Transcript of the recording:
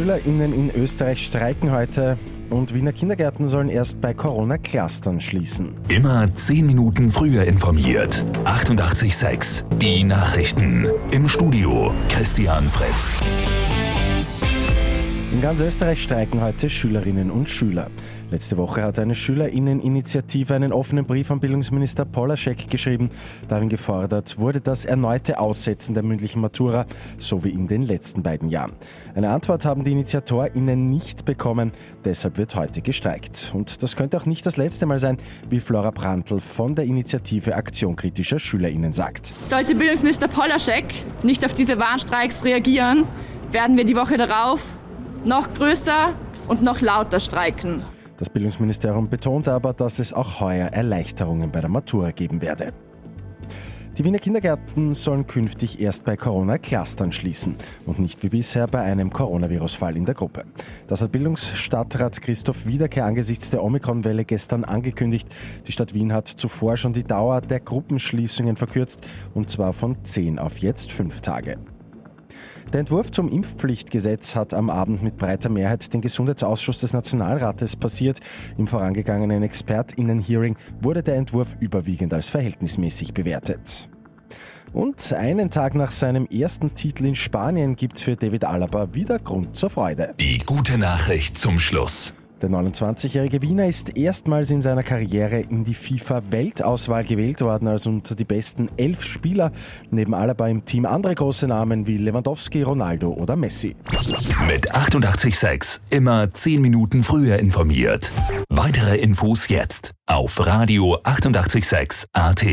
SchülerInnen in Österreich streiken heute und Wiener Kindergärten sollen erst bei Corona-Clustern schließen. Immer 10 Minuten früher informiert. 88.6 Die Nachrichten. Im Studio Christian Fritz. In ganz Österreich streiken heute Schülerinnen und Schüler. Letzte Woche hat eine Schülerinneninitiative einen offenen Brief an Bildungsminister Polaschek geschrieben. Darin gefordert wurde das erneute Aussetzen der mündlichen Matura, so wie in den letzten beiden Jahren. Eine Antwort haben die InitiatorInnen nicht bekommen, deshalb wird heute gestreikt. Und das könnte auch nicht das letzte Mal sein, wie Flora Brandl von der Initiative Aktion kritischer SchülerInnen sagt. Sollte Bildungsminister Polaschek nicht auf diese Warnstreiks reagieren, werden wir die Woche darauf noch größer und noch lauter streiken. Das Bildungsministerium betont aber, dass es auch heuer Erleichterungen bei der Matura geben werde. Die Wiener Kindergärten sollen künftig erst bei Corona-Clustern schließen und nicht wie bisher bei einem Coronavirus-Fall in der Gruppe. Das hat Bildungsstadtrat Christoph Wiederkehr angesichts der Omikron-Welle gestern angekündigt. Die Stadt Wien hat zuvor schon die Dauer der Gruppenschließungen verkürzt und zwar von zehn auf jetzt fünf Tage. Der Entwurf zum Impfpflichtgesetz hat am Abend mit breiter Mehrheit den Gesundheitsausschuss des Nationalrates passiert. Im vorangegangenen Expertinnen-Hearing wurde der Entwurf überwiegend als verhältnismäßig bewertet. Und einen Tag nach seinem ersten Titel in Spanien gibt es für David Alaba wieder Grund zur Freude. Die gute Nachricht zum Schluss. Der 29-jährige Wiener ist erstmals in seiner Karriere in die FIFA-Weltauswahl gewählt worden, also unter die besten elf Spieler, neben Alaba im Team andere große Namen wie Lewandowski, Ronaldo oder Messi. Mit 886 immer 10 Minuten früher informiert. Weitere Infos jetzt auf Radio 886 AT.